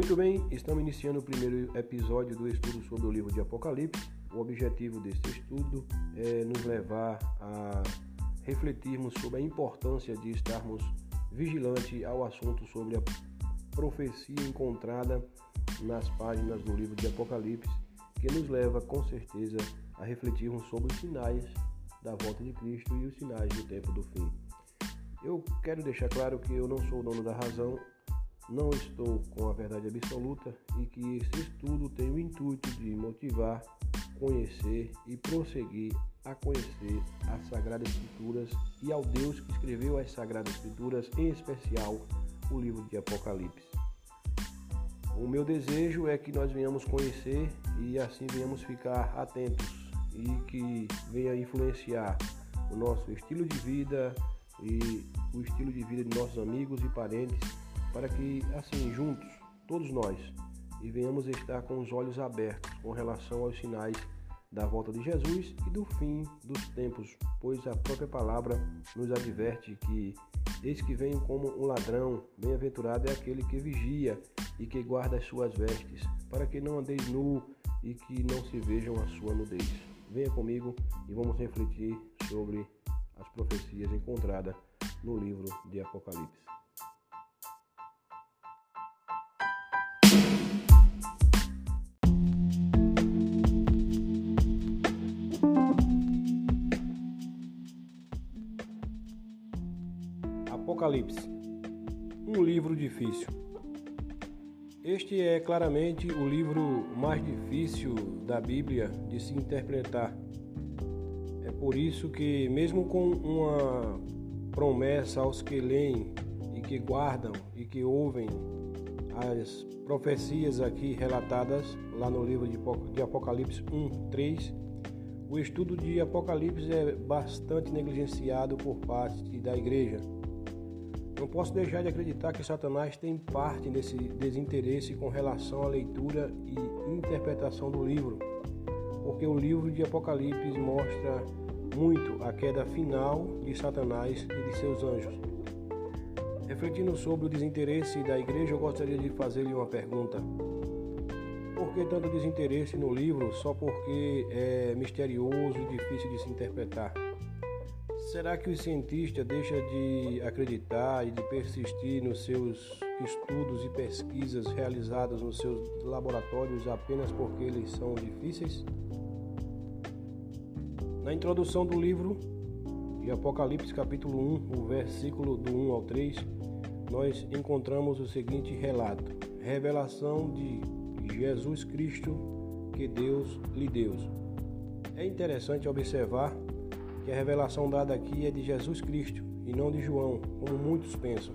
Muito bem, estamos iniciando o primeiro episódio do estudo sobre o livro de Apocalipse. O objetivo desse estudo é nos levar a refletirmos sobre a importância de estarmos vigilantes ao assunto sobre a profecia encontrada nas páginas do livro de Apocalipse, que nos leva com certeza a refletirmos sobre os sinais da volta de Cristo e os sinais do tempo do fim. Eu quero deixar claro que eu não sou o dono da razão, não estou com a verdade absoluta e que esse estudo tem o intuito de motivar, conhecer e prosseguir a conhecer as Sagradas Escrituras e ao Deus que escreveu as Sagradas Escrituras, em especial o livro de Apocalipse. O meu desejo é que nós venhamos conhecer e assim venhamos ficar atentos e que venha influenciar o nosso estilo de vida e o estilo de vida de nossos amigos e parentes para que, assim, juntos, todos nós, e venhamos estar com os olhos abertos com relação aos sinais da volta de Jesus e do fim dos tempos, pois a própria palavra nos adverte que eis que venho como um ladrão, bem-aventurado é aquele que vigia e que guarda as suas vestes, para que não andeis nu e que não se vejam a sua nudez. Venha comigo e vamos refletir sobre as profecias encontradas no livro de Apocalipse. Apocalipse um livro difícil. Este é claramente o livro mais difícil da Bíblia de se interpretar. É por isso que, mesmo com uma promessa aos que leem e que guardam e que ouvem as profecias aqui relatadas lá no livro de Apocalipse 1, 3, o estudo de Apocalipse é bastante negligenciado por parte da igreja. Não posso deixar de acreditar que Satanás tem parte nesse desinteresse com relação à leitura e interpretação do livro, porque o livro de Apocalipse mostra muito a queda final de Satanás e de seus anjos. Refletindo sobre o desinteresse da igreja, eu gostaria de fazer-lhe uma pergunta. Por que tanto desinteresse no livro só porque é misterioso e difícil de se interpretar? Será que o cientista deixa de acreditar e de persistir nos seus estudos e pesquisas realizadas nos seus laboratórios apenas porque eles são difíceis? Na introdução do livro de Apocalipse, capítulo 1, o versículo do 1 ao 3, nós encontramos o seguinte relato: Revelação de Jesus Cristo que Deus lhe deu. É interessante observar a revelação dada aqui é de Jesus Cristo e não de João, como muitos pensam.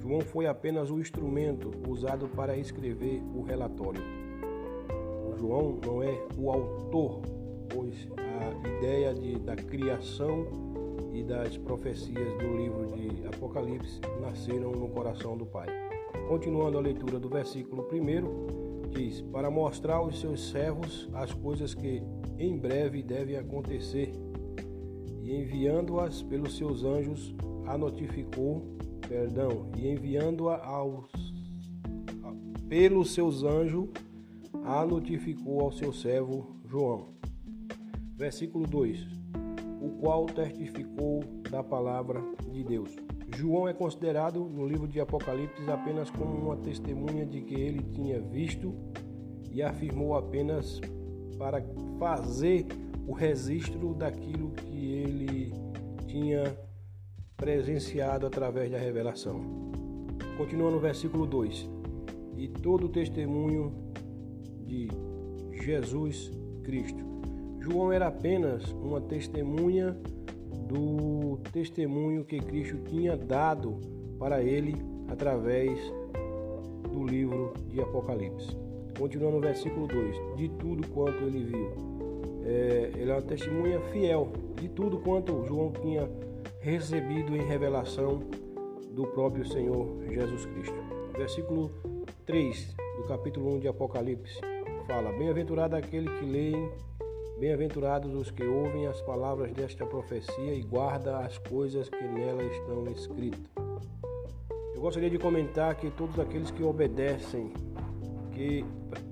João foi apenas o instrumento usado para escrever o relatório. O João não é o autor, pois a ideia de, da criação e das profecias do livro de Apocalipse nasceram no coração do Pai. Continuando a leitura do versículo 1, diz: Para mostrar aos seus servos as coisas que em breve devem acontecer enviando-as pelos seus anjos, a notificou, perdão, e enviando-a aos pelos seus anjos, a notificou ao seu servo João. Versículo 2: O qual testificou da palavra de Deus. João é considerado no livro de Apocalipse apenas como uma testemunha de que ele tinha visto e afirmou apenas para fazer o registro daquilo que ele tinha presenciado através da revelação. Continua no versículo 2: E todo o testemunho de Jesus Cristo. João era apenas uma testemunha do testemunho que Cristo tinha dado para ele através do livro de Apocalipse. Continua no versículo 2: De tudo quanto ele viu é, ele é uma testemunha fiel de tudo quanto João tinha recebido em revelação do próprio Senhor Jesus Cristo. Versículo 3 do capítulo 1 de Apocalipse fala: Bem-aventurado aquele que leem, bem-aventurados os que ouvem as palavras desta profecia e guarda as coisas que nela estão escritas. Eu gostaria de comentar que todos aqueles que obedecem, que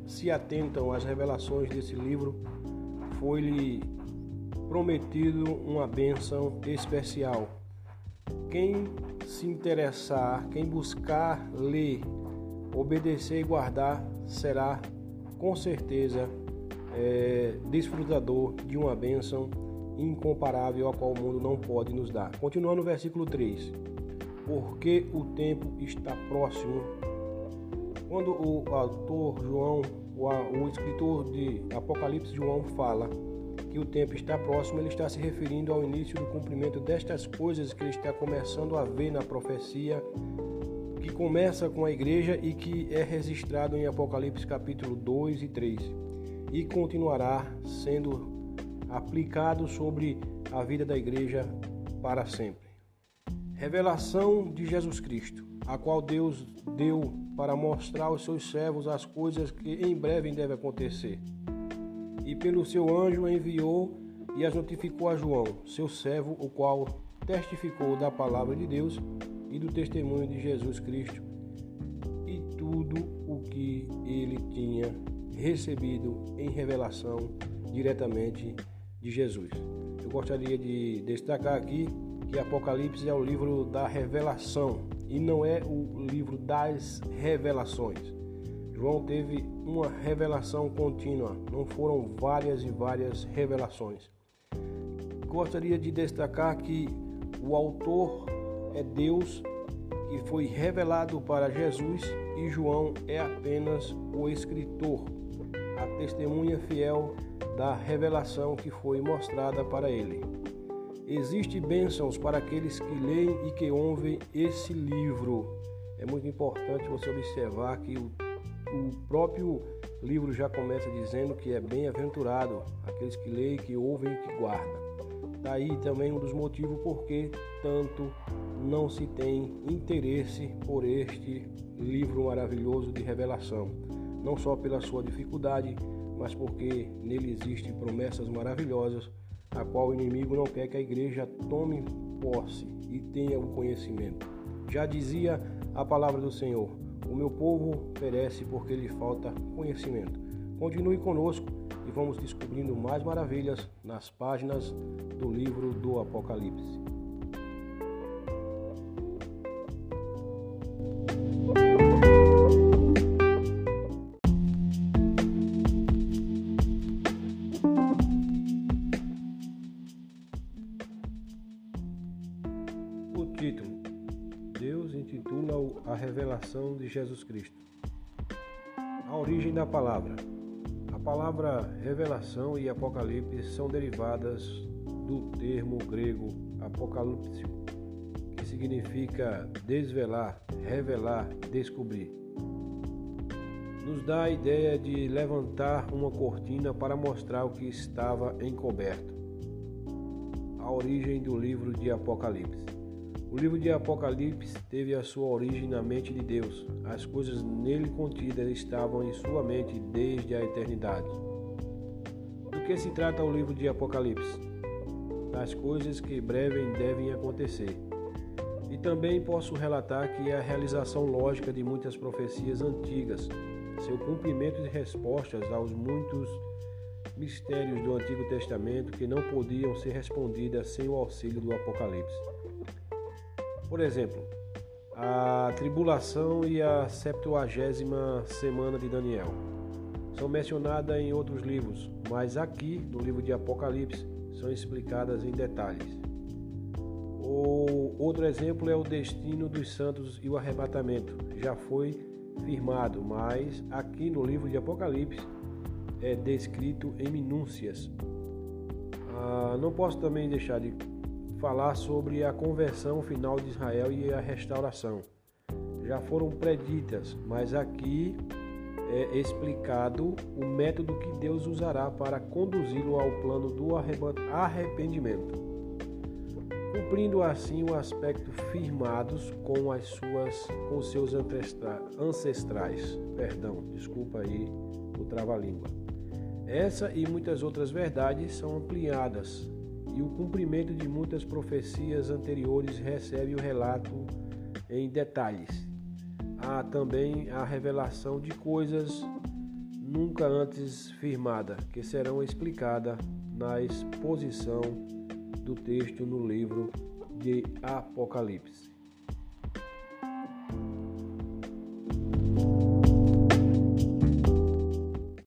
se atentam às revelações desse livro, foi-lhe prometido uma bênção especial. Quem se interessar, quem buscar ler, obedecer e guardar, será com certeza é, desfrutador de uma bênção incomparável a qual o mundo não pode nos dar. Continuando no versículo 3. Porque o tempo está próximo. Quando o autor João, o escritor de Apocalipse João fala que o tempo está próximo, ele está se referindo ao início do cumprimento destas coisas que ele está começando a ver na profecia, que começa com a igreja e que é registrado em Apocalipse capítulo 2 e 3, e continuará sendo aplicado sobre a vida da igreja para sempre. Revelação de Jesus Cristo, a qual Deus deu para mostrar aos seus servos as coisas que em breve devem acontecer e pelo seu anjo enviou e as notificou a João, seu servo, o qual testificou da palavra de Deus e do testemunho de Jesus Cristo e tudo o que ele tinha recebido em revelação diretamente de Jesus. Eu gostaria de destacar aqui que Apocalipse é o livro da revelação e não é o livro das revelações. João teve uma revelação contínua, não foram várias e várias revelações. Gostaria de destacar que o autor é Deus que foi revelado para Jesus e João é apenas o escritor, a testemunha fiel da revelação que foi mostrada para ele. Existem bênçãos para aqueles que leem e que ouvem esse livro. É muito importante você observar que o o próprio livro já começa dizendo que é bem-aventurado aqueles que leem, que ouvem e que guardam. Daí também um dos motivos por que tanto não se tem interesse por este livro maravilhoso de revelação. Não só pela sua dificuldade, mas porque nele existem promessas maravilhosas, a qual o inimigo não quer que a igreja tome posse e tenha o conhecimento. Já dizia a palavra do Senhor: o meu povo perece porque lhe falta conhecimento. Continue conosco e vamos descobrindo mais maravilhas nas páginas do livro do Apocalipse. De Jesus Cristo. A origem da palavra. A palavra revelação e apocalipse são derivadas do termo grego apocalipse, que significa desvelar, revelar, descobrir. Nos dá a ideia de levantar uma cortina para mostrar o que estava encoberto. A origem do livro de Apocalipse. O livro de Apocalipse teve a sua origem na mente de Deus. As coisas nele contidas estavam em sua mente desde a eternidade. Do que se trata o livro de Apocalipse? Das coisas que breve devem acontecer. E também posso relatar que é a realização lógica de muitas profecias antigas, seu cumprimento de respostas aos muitos mistérios do Antigo Testamento que não podiam ser respondidas sem o auxílio do Apocalipse. Por exemplo, a tribulação e a septuagésima semana de Daniel são mencionadas em outros livros, mas aqui, no livro de Apocalipse, são explicadas em detalhes. O outro exemplo é o destino dos santos e o arrebatamento. Já foi firmado, mas aqui no livro de Apocalipse é descrito em minúcias. Ah, não posso também deixar de falar sobre a conversão final de Israel e a restauração. Já foram preditas, mas aqui é explicado o método que Deus usará para conduzi-lo ao plano do arrependimento, cumprindo assim o aspecto firmados com as suas com seus ancestrais. Perdão, desculpa aí o trava-língua. Essa e muitas outras verdades são ampliadas e o cumprimento de muitas profecias anteriores recebe o relato em detalhes. Há também a revelação de coisas nunca antes firmada, que serão explicadas na exposição do texto no livro de Apocalipse.